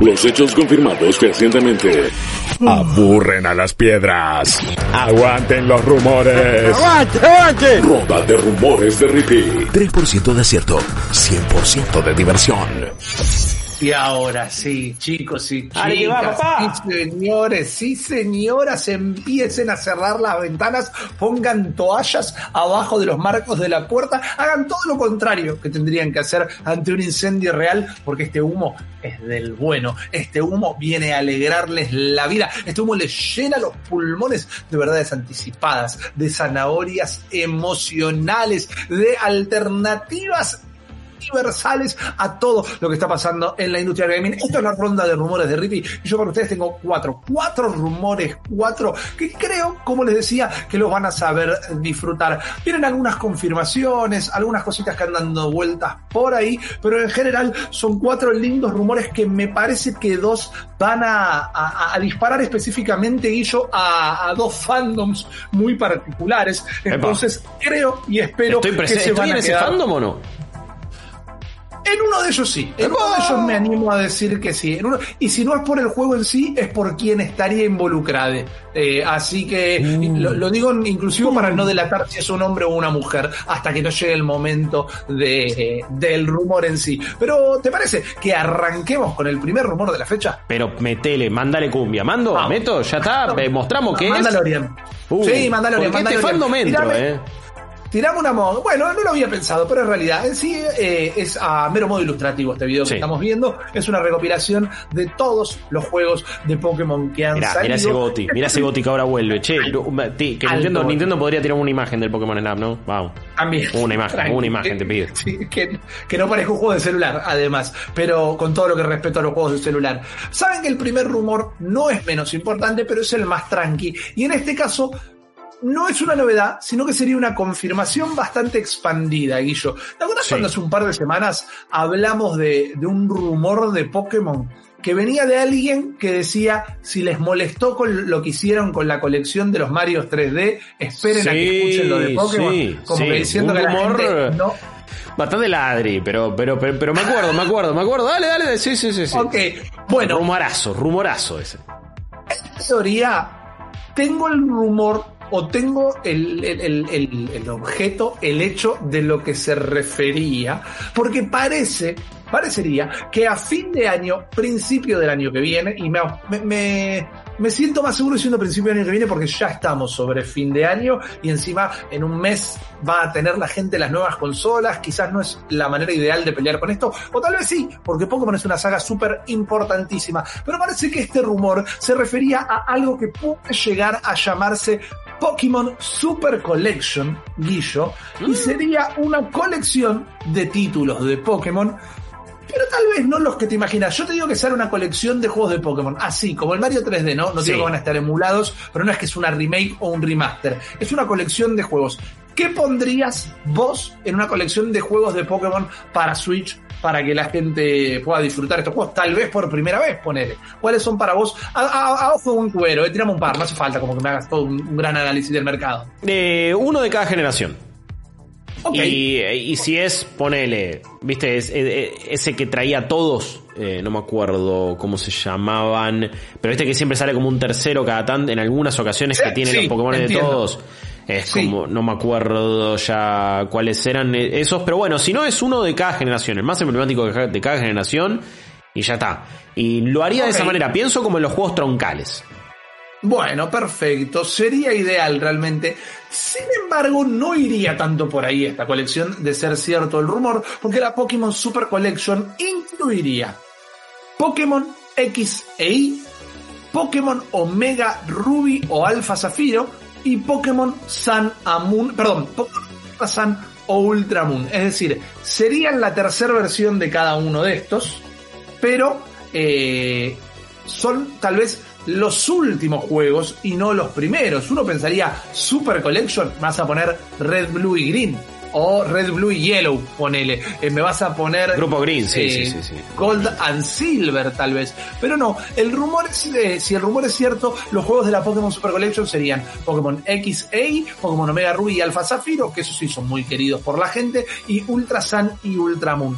Los hechos confirmados fehacientemente aburren a las piedras. Aguanten los rumores. ¡Aguante, aguante! Ronda de rumores de Ricky. 3% de acierto, 100% de diversión. Y ahora sí, chicos y chicas, va, papá. sí, señores, sí, señoras, empiecen a cerrar las ventanas, pongan toallas abajo de los marcos de la puerta, hagan todo lo contrario que tendrían que hacer ante un incendio real, porque este humo es del bueno, este humo viene a alegrarles la vida, este humo les llena los pulmones de verdades anticipadas, de zanahorias emocionales, de alternativas universales a todo lo que está pasando en la industria gaming. Esto es la ronda de rumores de Rippy y yo para ustedes tengo cuatro, cuatro rumores, cuatro que creo, como les decía, que los van a saber disfrutar. Vienen algunas confirmaciones, algunas cositas que andan dando vueltas por ahí, pero en general son cuatro lindos rumores que me parece que dos van a, a- a disparar específicamente, Guillo, a, a dos fandoms muy particulares. Entonces creo y espero Estoy, que se ¿Estoy van en a ese quedar fandom o no? En uno de ellos sí. En uno de ellos me animo a decir que sí. En uno- y si no es por el juego en sí, es por quien estaría involucrado. Eh, así que lo, lo digo inclusive para no delatar si es un hombre o una mujer, hasta que no llegue el momento de, eh, del rumor en sí. Pero, ¿te parece que arranquemos con el primer rumor de la fecha? Pero metele, mándale cumbia. ¿Mando? ¿Meto? ¿Ya está? Eh, ¿Mostramos qué es? Mandalorian. Uh, sí, Mandalorian. Porque este Mandalorian. fandom entro, eh. Tiramos una moda. Bueno, no lo había pensado, pero en realidad en sí eh, es a mero modo ilustrativo este video Sí. que estamos viendo. Es una recopilación de todos los juegos de Pokémon que han Mirá, salido. mirá ese Goti, mirá ese Goti que ahora vuelve. Che, que Nintendo. Nintendo podría tirar una imagen del Pokémon Snap, ¿no? Vamos. También. Una imagen, Tranqui. una imagen te pido. Sí, que, que no parezca un juego de celular, además, pero con todo lo que respeto a los juegos de celular. Saben que el primer rumor no es menos importante, pero es el más tranqui. Y en este caso, no es una novedad, sino que sería una confirmación bastante expandida, Guillo. ¿Te acuerdas Sí. cuando hace un par de semanas hablamos de, de un rumor de Pokémon? Que venía de alguien que decía, si les molestó con lo que hicieron con la colección de los Marios 3D, esperen a que escuchen lo de Pokémon. sí, como sí. que diciendo Un que la gente no, Bastante ladri, pero, pero, pero, pero me acuerdo, me acuerdo, me acuerdo. Dale, dale, sí, sí, sí. sí. Ok, bueno, Rumorazo, rumorazo ese. en teoría, tengo el rumor o tengo el, el- el- el- objeto, el hecho de lo que se refería, porque parece, parecería que a fin de año, principio del año que viene, y me, me, me- me siento más seguro diciendo principio del año que viene porque ya estamos sobre fin de año y encima en un mes va a tener la gente las nuevas consolas, quizás no es la manera ideal de pelear con esto, o tal vez sí, porque Pokémon es una saga súper importantísima, pero parece que este rumor se refería a algo que puede llegar a llamarse Pokémon Super Collection, Guillo, y sería una colección de títulos de Pokémon pero tal vez no los que te imaginas. Yo te digo que será una colección de juegos de Pokémon. Así, como el Mario 3D, ¿no? No Sí. digo que van a estar emulados, pero no es que es una remake o un remaster. Es una colección de juegos. ¿Qué pondrías vos en una colección de juegos de Pokémon para Switch para que la gente pueda disfrutar estos juegos? Tal vez por primera vez, ponele. ¿Cuáles son para vos? A, a- a ojo de un cubero, eh, tirame un par, no hace falta como que me hagas todo un, un gran análisis del mercado. Eh, uno de cada generación. Y, y si es, ponele, viste, es- eh, ese que traía a todos, eh, no me acuerdo cómo se llamaban, pero este que siempre sale como un tercero cada tanto, en algunas ocasiones que Sí, tiene sí, los Pokémon de todos. Es Sí. como, no me acuerdo ya cuáles eran eh, esos, pero bueno, si no es uno de cada generación, el más emblemático de ca- de cada generación, y ya está. Y lo haría de esa manera, pienso como en los juegos troncales. Bueno, perfecto. Sería ideal realmente. Sin embargo, no iría tanto por ahí esta colección de ser cierto el rumor, porque la Pokémon Super Collection incluiría Pokémon X e Y, Pokémon Omega Ruby o Alpha Zafiro y Pokémon Sun Moon, perdón, Pokémon Sun o Ultra Moon. Es decir, serían la tercera versión de cada uno de estos, pero eh, son tal vez los últimos juegos y no los primeros. Uno pensaría Super Collection, vas a poner Red, Blue y Green. O Red, Blue y Yellow, ponele. Eh, me vas a poner. Grupo Green, sí, eh, sí, sí, sí. Gold and Silver, tal vez. Pero no, el rumor es, eh, si el rumor es cierto, los juegos de la Pokémon Super Collection serían Pokémon XA, Pokémon Omega Ruby y Alpha Zafiro, que esos sí son muy queridos por la gente, y Ultra Sun y Ultra Moon.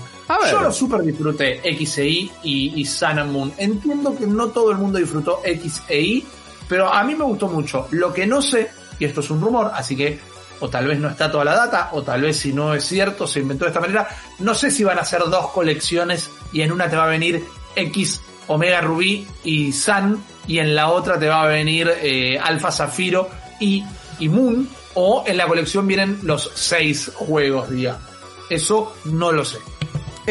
Yo lo super disfruté XAI y, y Sun and Moon. Entiendo que no todo el mundo disfrutó XAI, pero a mí me gustó mucho. Lo que no sé, y esto es un rumor, así que o tal vez no está toda la data, o tal vez si no es cierto, se inventó de esta manera. No sé si van a ser dos colecciones y en una te va a venir X Omega Rubí y Sun, y en la otra te va a venir eh, Alpha Zafiro y, y Moon, o en la colección vienen los seis juegos, diga. Eso no lo sé.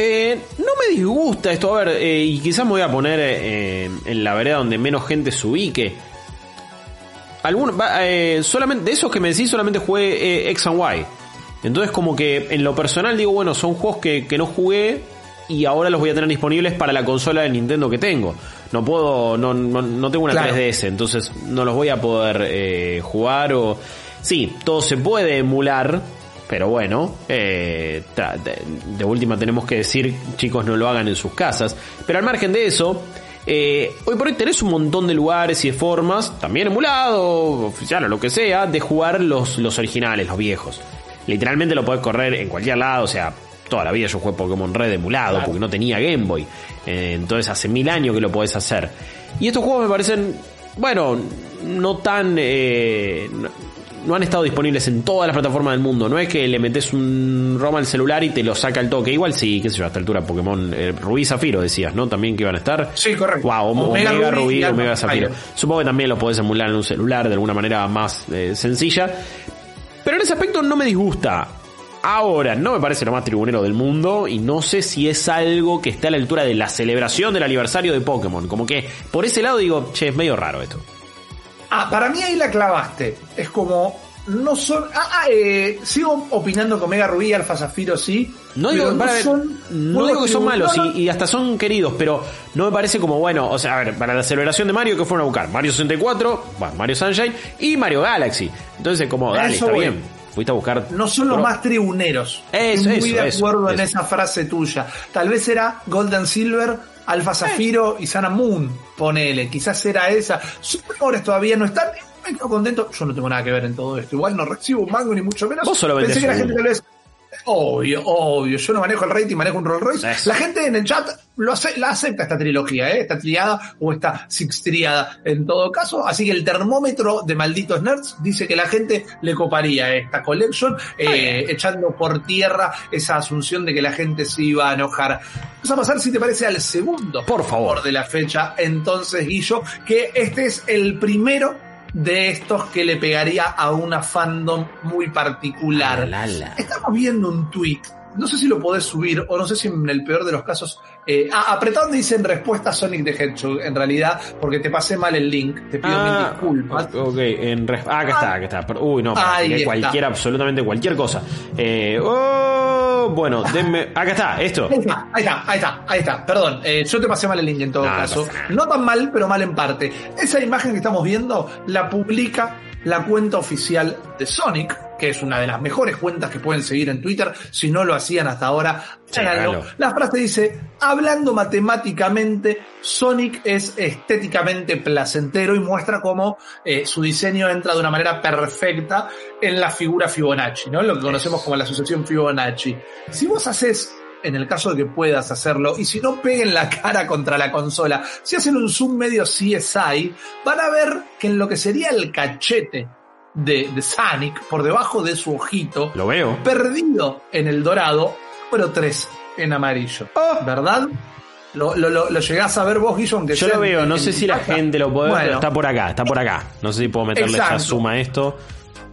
Eh, no me disgusta esto, a ver, eh, y quizás me voy a poner eh, en la vereda donde menos gente se ubique. Alguno, eh, solamente, de esos que me decís, solamente jugué X and Y. Entonces, como que en lo personal digo, bueno, son juegos que, que no jugué y ahora los voy a tener disponibles para la consola de Nintendo que tengo. No puedo, no, no, no tengo una Claro. 3DS, entonces no los voy a poder jugar o... Sí, todo se puede emular, pero bueno, eh, de, de última tenemos que decir, chicos, no lo hagan en sus casas. Pero al margen de eso, eh, hoy por hoy tenés un montón de lugares y de formas, también emulado, oficial o lo que sea, de jugar los, los originales, los viejos. Literalmente lo podés correr en cualquier lado, o sea, toda la vida yo jugué Pokémon Red emulado porque no tenía Game Boy. Eh, entonces hace mil años que lo podés hacer. Y estos juegos me parecen, bueno, no tan... eh, no, no han estado disponibles en todas las plataformas del mundo. No es que le metes un ROM al celular y te lo saca al toque. Igual sí, qué sé yo, a esta altura Pokémon eh, Rubí y Zafiro decías, ¿no? También que iban a estar. Sí, correcto. Wow, Omega, Omega Rubí Rubí, Omega Zafiro. Zafiro. Supongo que también lo podés emular en un celular de alguna manera más eh, sencilla. Pero en ese aspecto no me disgusta. Ahora, no me parece lo más tribunero del mundo y no sé si es algo que está a la altura de la celebración del aniversario de Pokémon. Como que por ese lado digo, che, es medio raro esto. Ah, para mí ahí la clavaste. Es como. No son. Ah, ah, eh, sigo opinando que Omega Rubí y Alfa Zafiro sí. No digo, no que son malos no, no. y, y hasta son queridos, pero no me parece como bueno. O sea, a ver, para la celebración de Mario, que fueron a buscar? Mario 64, bueno, Mario Sunshine y Mario Galaxy. Entonces, como, dale, eso está voy. bien. Fuiste a buscar. No son los más tribuneros. Eso, Estoy muy eso, de eso, acuerdo en esa frase tuya. Tal vez era Golden Silver, Alfa Zafiro y Sana Moon. Ponele, quizás era esa. Sus mejores todavía no están. Quedo contento. Yo no tengo nada que ver en todo esto. Igual no recibo un mango ni mucho menos. Vos solo Pensé que la gente tal vez. Obvio, obvio. Yo no manejo el rating, manejo un Rolls Royce. Eso. La gente en el chat lo ace- la acepta esta trilogía, ¿eh? esta triada o esta sixtriada en todo caso. Así que el termómetro de malditos nerds dice que la gente le coparía esta collection, eh, echando por tierra esa asunción de que la gente se iba a enojar. Vamos a pasar, si te parece, al segundo Por favor. de la fecha. Entonces, Guillo, que este es el primero de estos que le pegaría a una fandom muy particular. La, la, la. Estamos viendo un tweet. No sé si lo podés subir o no sé si en el peor de los casos. Eh, ah, apretá donde dicen respuesta Sonic the Hedgehog, en realidad, porque te pasé mal el link. Te pido mil Ah, disculpas. ok, en ah, acá está, acá está. Uy, no, cualquier, absolutamente cualquier cosa. Eh, oh, bueno, denme. Acá está, esto. Ahí está, ahí está, ahí está, ahí está. Perdón, eh, yo te pasé mal el link en todo No, caso. No tan mal, pero mal en parte. Esa imagen que estamos viendo la publica la cuenta oficial de Sonic, que es una de las mejores cuentas que pueden seguir en Twitter. Si no lo hacían hasta ahora, Sí, háganlo. La frase dice, hablando matemáticamente, Sonic es estéticamente placentero y muestra cómo eh, su diseño entra de una manera perfecta en la figura Fibonacci, ¿no? Lo que conocemos como la asociación Fibonacci. Si vos haces, en el caso de que puedas hacerlo, y si no peguen la cara contra la consola, si hacen un zoom medio CSI, van a ver que en lo que sería el cachete de, de Sonic, por debajo de su ojito, Lo veo. perdido en el dorado, número 3 en amarillo. Oh. ¿Verdad? Lo, lo, lo, lo llegás a ver vos, Guillo, aunque Yo lo veo, en- no en sé si la gente lo puede ver, pero está por acá, está por acá. No sé si puedo meterle ya Exacto. suma a esto.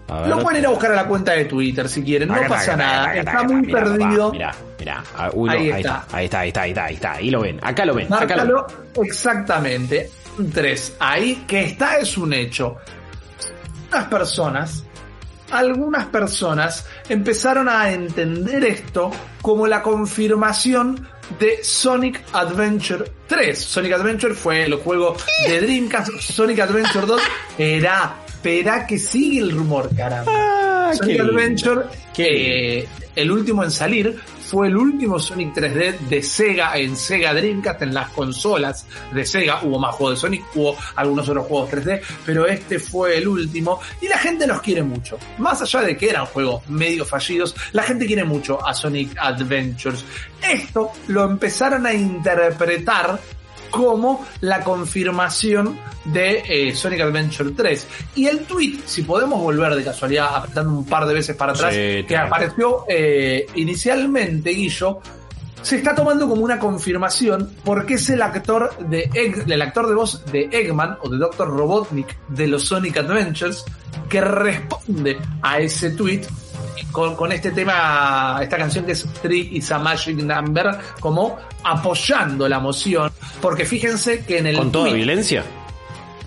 A. Lo pueden ir a buscar a la cuenta de Twitter si quieren, no pasa nada. Está muy mirá, perdido. Mirá, mirá. Ah, Ahí está. ahí está, ahí está, ahí está, ahí está. Ahí lo ven, acá lo ven, acá lo ven. Márcalo exactamente. Un 3. Ahí que está es un hecho. Unas personas, algunas personas empezaron a entender esto como la confirmación de Sonic Adventure 3. Sonic Adventure fue el juego de Dreamcast. Sonic Adventure 2 era. Espera que sigue el rumor, caramba. Ah, Sonic. Adventure, Qué eh, el último en salir, fue el último Sonic 3D de Sega en Sega Dreamcast, en las consolas de Sega. Hubo más juegos de Sonic, hubo algunos otros juegos 3D, pero este fue el último y la gente los quiere mucho. Más allá de que eran juegos medio fallidos, la gente quiere mucho a Sonic Adventures. Esto lo empezaron a interpretar como la confirmación de eh, Sonic Adventure 3. Y el tweet, si podemos volver de casualidad apretando un par de veces para atrás, Sí, que apareció eh, inicialmente, Guillo, se está tomando como una confirmación porque es el actor de Egg- el actor de voz de Eggman o de Dr. Robotnik de los Sonic Adventures que responde a ese tweet con, con este tema, esta canción que es Three is a Magic Number, como apoyando la moción. Porque fíjense que en el ¿Con toda tweet- violencia?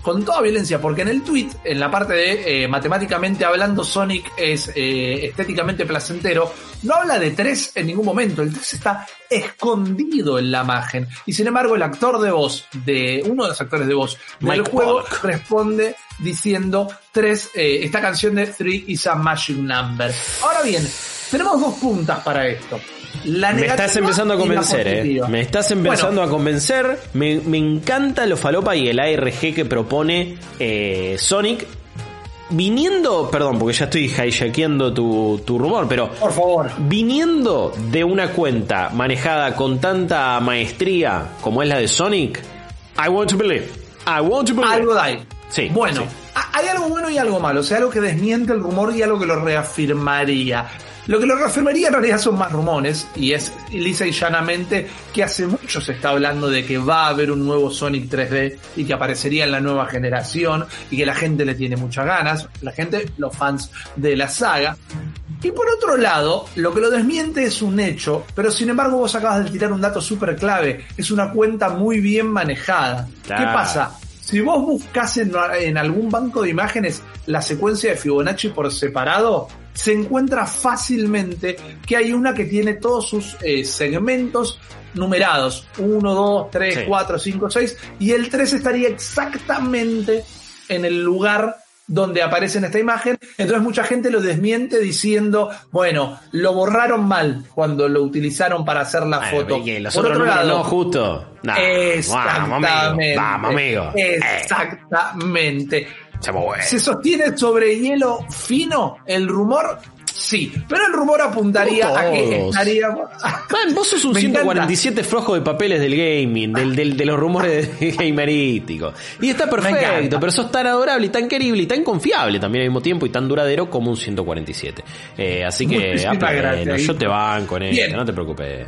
Con toda violencia, porque en el tweet, en la parte de eh, matemáticamente hablando, Sonic es eh, estéticamente placentero, no habla de 3 en ningún momento, el 3 está escondido en la imagen. Y sin embargo, el actor de voz, de uno de los actores de voz del Mike juego, Pollock. responde diciendo 3, esta canción de 3 is a magic number. Ahora bien, tenemos dos puntas para esto. La Me estás empezando a convencer, eh. Me estás empezando Bueno, a convencer. Me, me encanta lo falopa y el ARG que propone eh, Sonic. Viniendo, perdón, porque ya estoy hijackeando tu, tu rumor, pero Por favor. viniendo de una cuenta manejada con tanta maestría como es la de Sonic, I want to believe. I want to believe. Algo de ahí. Sí, Bueno, sí. hay algo bueno y algo malo. O sea, algo que desmiente el rumor y algo que lo reafirmaría. Lo que lo reafirmaría en realidad son más rumores y es lisa y llanamente que hace mucho se está hablando de que va a haber un nuevo Sonic 3D y que aparecería en la nueva generación y que la gente le tiene muchas ganas, la gente, los fans de la saga. Y por otro lado, lo que lo desmiente es un hecho, pero sin embargo vos acabas de tirar un dato súper clave, es una cuenta muy bien manejada. ¿Qué pasa? Si vos buscas en, en algún banco de imágenes la secuencia de Fibonacci por separado, se encuentra fácilmente que hay una que tiene todos sus eh, segmentos numerados. 1, 2, 3, Sí. 4, 5, 6. Y el 3 estaría exactamente en el lugar donde aparece en esta imagen. Entonces mucha gente lo desmiente diciendo, bueno, lo borraron mal cuando lo utilizaron para hacer la Bueno, foto. los Por otro lado, no, justo. Vamos, Exactamente. amigo. Vamos, amigo. Eh, Exactamente. buenos. ¿Se sostiene sobre hielo fino el rumor? Sí, pero el rumor apuntaría a que estaríamos. Man, vos sos un Me encanta. 147 flojo de papeles del gaming, del, del- de los rumores gamerísticos. Y está perfecto, encanta. pero sos tan adorable y tan querible y tan confiable también al mismo tiempo y tan duradero como un 147. Eh, así que, ah, yo te banco en esto, no te preocupes.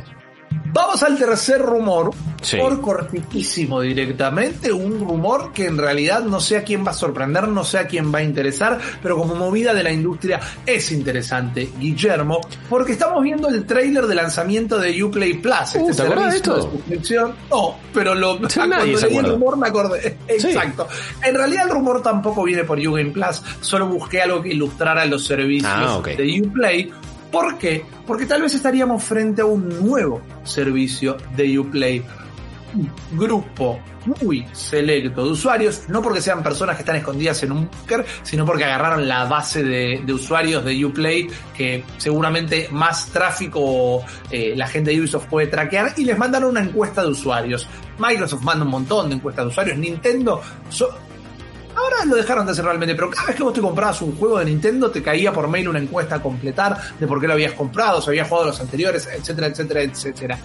Vamos al tercer rumor, Sí. por cortiquísimo directamente, un rumor que en realidad no sé a quién va a sorprender, no sé a quién va a interesar, pero como movida de la industria es interesante, Guillermo, porque estamos viendo el tráiler de lanzamiento de Uplay Plus, Uh, este ¿te acordás de servicio esto? suscripción. No, pero lo, Nadie cuando leí el rumor me acordé. Sí. Exacto. En realidad el rumor tampoco viene por Ugame Plus, solo busqué algo que ilustrara los servicios Ah, ok. de Uplay. ¿Por qué? Porque tal vez estaríamos frente a un nuevo servicio de Uplay. Un grupo muy selecto de usuarios, no porque sean personas que están escondidas en un bunker, sino porque agarraron la base de, usuarios de Uplay, que seguramente más tráfico eh, la gente de Ubisoft puede traquear, y les mandaron una encuesta de usuarios. Microsoft manda un montón de encuestas de usuarios, Nintendo... Ahora lo dejaron de hacer realmente, pero cada vez que vos te comprabas un juego de Nintendo te caía por mail una encuesta a completar de por qué lo habías comprado, si habías jugado los anteriores, etcétera, etcétera, etcétera.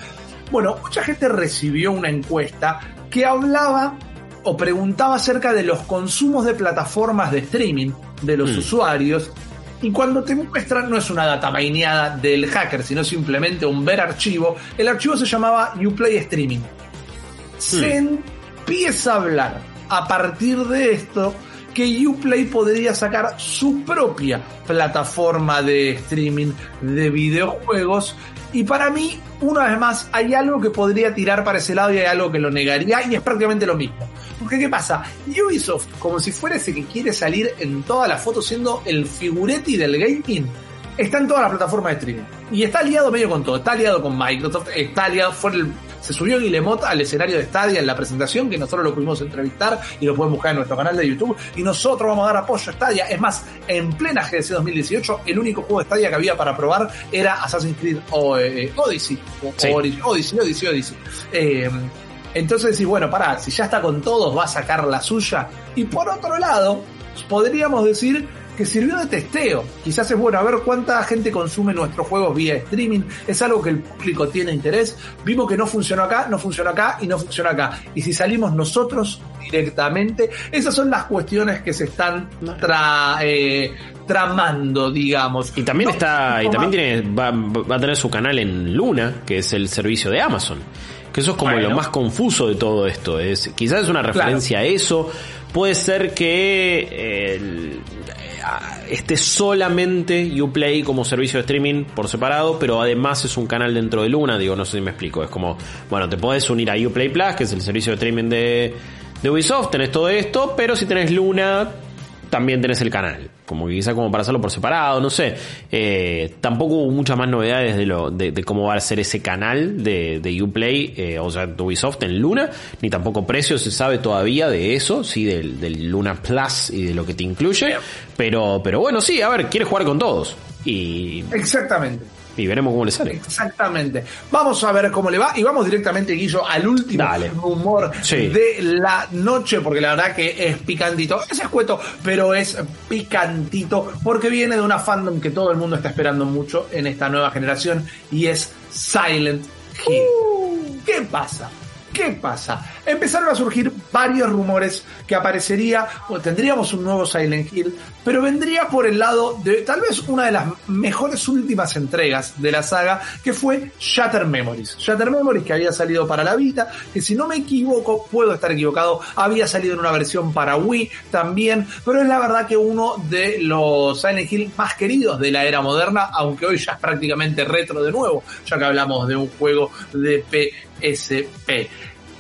Bueno, mucha gente recibió una encuesta que hablaba o preguntaba acerca de los consumos de plataformas de streaming de los Mm. usuarios. Y cuando te muestran, no es una data maineada del hacker, sino simplemente un ver archivo. El archivo se llamaba Uplay Streaming se empieza a hablar a partir de esto que Uplay podría sacar su propia plataforma de streaming de videojuegos y para mí, una vez más, hay algo que podría tirar para ese lado y hay algo que lo negaría y es prácticamente lo mismo. Porque ¿qué pasa? Ubisoft, como si fuera ese que quiere salir en todas las fotos siendo el figuretti del gaming, está en todas las plataformas de streaming. Y está aliado medio con todo. Está aliado con Microsoft, está aliado, fue el, se subió Guillemot al escenario de Stadia en la presentación, que nosotros lo pudimos entrevistar y lo pueden buscar en nuestro canal de YouTube. Y nosotros vamos a dar apoyo a Stadia. Es más, en plena GDC 2018, el único juego de Stadia que había para probar era Assassin's Creed o, eh, Odyssey. O, Sí. Odyssey, Odyssey, Odyssey, Odyssey. Eh, entonces decís, bueno, pará, si ya está con todos, va a sacar la suya. Y por otro lado, podríamos decir que sirvió de testeo. Quizás es bueno a ver cuánta gente consume nuestros juegos vía streaming. Es algo que el público tiene interés. Vimos que no funcionó acá, no funcionó acá y no funcionó acá. Y si salimos nosotros directamente, esas son las cuestiones que se están tra- eh, tramando, digamos. Y también No, está, y también más. tiene, va, va a tener su canal en Luna, que es el servicio de Amazon. Que eso es como Bueno. lo más confuso de todo esto. Es, quizás es una referencia a eso. Puede ser que eh, esté solamente Uplay como servicio de streaming por separado, pero además es un canal dentro de Luna. Digo, no sé si me explico. Es como, bueno, te puedes unir a Uplay Plus, que es el servicio de streaming de, de Ubisoft, tenés todo esto, pero si tenés Luna, también tenés el canal. Como que quizá como para hacerlo por separado, no sé. Eh, tampoco hubo muchas más novedades de lo de, de cómo va a ser ese canal de, de Uplay, eh, o sea, de Ubisoft en Luna, ni tampoco precio se sabe todavía de eso, sí, del, del Luna Plus y de lo que te incluye. Pero, pero bueno, sí, a ver, quiere jugar con todos. Y, Exactamente. Y veremos cómo le sale. Exactamente. Vamos a ver cómo le va y vamos directamente, Guillo, al último Dale. rumor Sí. de la noche, porque la verdad que es picantito. Es escueto, pero es picantito porque viene de una fandom que todo el mundo está esperando mucho en esta nueva generación y es Silent Hill. ¿Qué pasa? ¿Qué pasa? Empezaron a surgir varios rumores que aparecería o tendríamos un nuevo Silent Hill, pero vendría por el lado de tal vez una de las mejores últimas entregas de la saga, que fue Shatter Memories. Shatter Memories que había salido para la Vita, que si no me equivoco, puedo estar equivocado, había salido en una versión para Wii también, pero es la verdad que uno de los Silent Hill más queridos de la era moderna, aunque hoy ya es prácticamente retro de nuevo, ya que hablamos de un juego de PSP.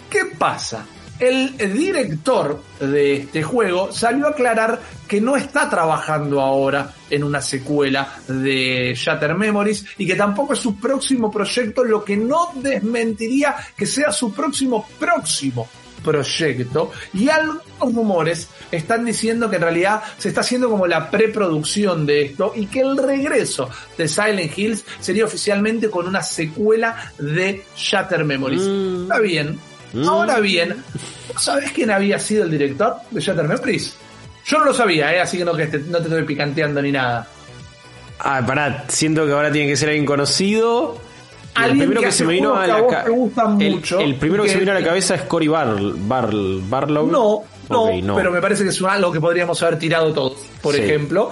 ¿Qué pasa? El director de este juego salió a aclarar que no está trabajando ahora en una secuela de Shatter Memories y que tampoco es su próximo proyecto, lo que no desmentiría que sea su próximo próximo proyecto y algunos rumores están diciendo que en realidad se está haciendo como la preproducción de esto y que el regreso de Silent Hills sería oficialmente con una secuela de Shatter Memories. Mm. Está bien. Ahora bien, ¿vos ¿sabés quién había sido el director de Shatter Memories? Yo no lo sabía, ¿eh? así que no, que te, no te estoy picanteando ni nada. Ah, pará, siento que ahora tiene que ser alguien conocido. El primero que se me vino a la vos ca- te gustan el, mucho el primero y que se que- me vino a la cabeza es Cory Bar, Bar, Barlow. No, no, pero me parece que es algo que podríamos haber tirado todos. Por Sí. ejemplo,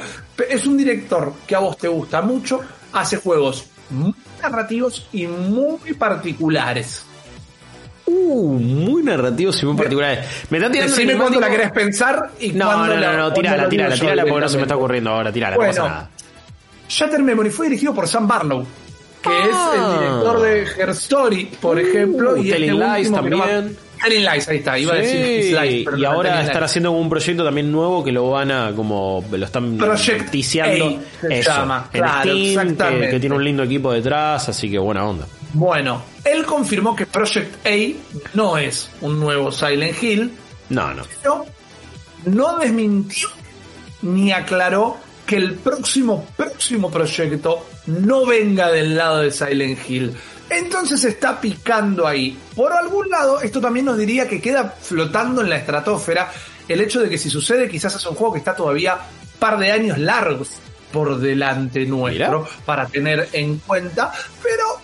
es un director que a vos te gusta mucho, hace juegos muy narrativos y muy particulares. Uh, muy narrativos y muy particulares. Me está tirando Decime cuándo la querés pensar y No, no, no, no, tirala, la tirala, tirala porque no se me está ocurriendo ahora, tirala, no Bueno, pasa nada. Shatter Memory fue dirigido por Sam Barlow, que Ah. es el director de Her Story, por ejemplo, Uh, y Telling este Lies no también. Telling Lies, ahí está, iba a decir Lies, pero y no, ahora están haciendo un proyecto también nuevo que lo van a como lo están Project ticiando A, se Eso, llama, en claro, Steam, que tiene un lindo equipo detrás, así que buena onda. Bueno, él confirmó que Project A no es un nuevo Silent Hill, No, no. pero no desmintió ni aclaró que el próximo, próximo proyecto no venga del lado de Silent Hill. Entonces está picando ahí. Por algún lado, esto también nos diría que queda flotando en la estratosfera el hecho de que si sucede, quizás es un juego que está todavía un par de años largos por delante nuestro Mirá. para tener en cuenta, pero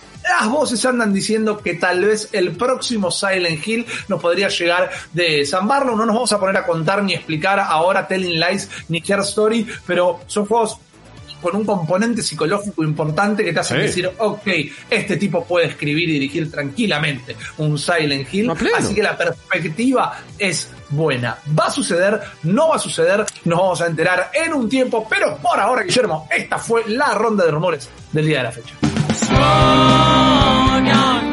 las voces andan diciendo que tal vez el próximo Silent Hill nos podría llegar de San Barlow. No nos vamos a poner a contar ni explicar ahora Telling Lies ni Care Story, pero son juegos con un componente psicológico importante que te hacen Sí. decir, ok, este tipo puede escribir y dirigir tranquilamente un Silent Hill, así que la perspectiva es buena. ¿Va a suceder? ¿No va a suceder? Nos vamos a enterar en un tiempo, pero por ahora, Guillermo, esta fue la ronda de rumores del día de la fecha. strong arm.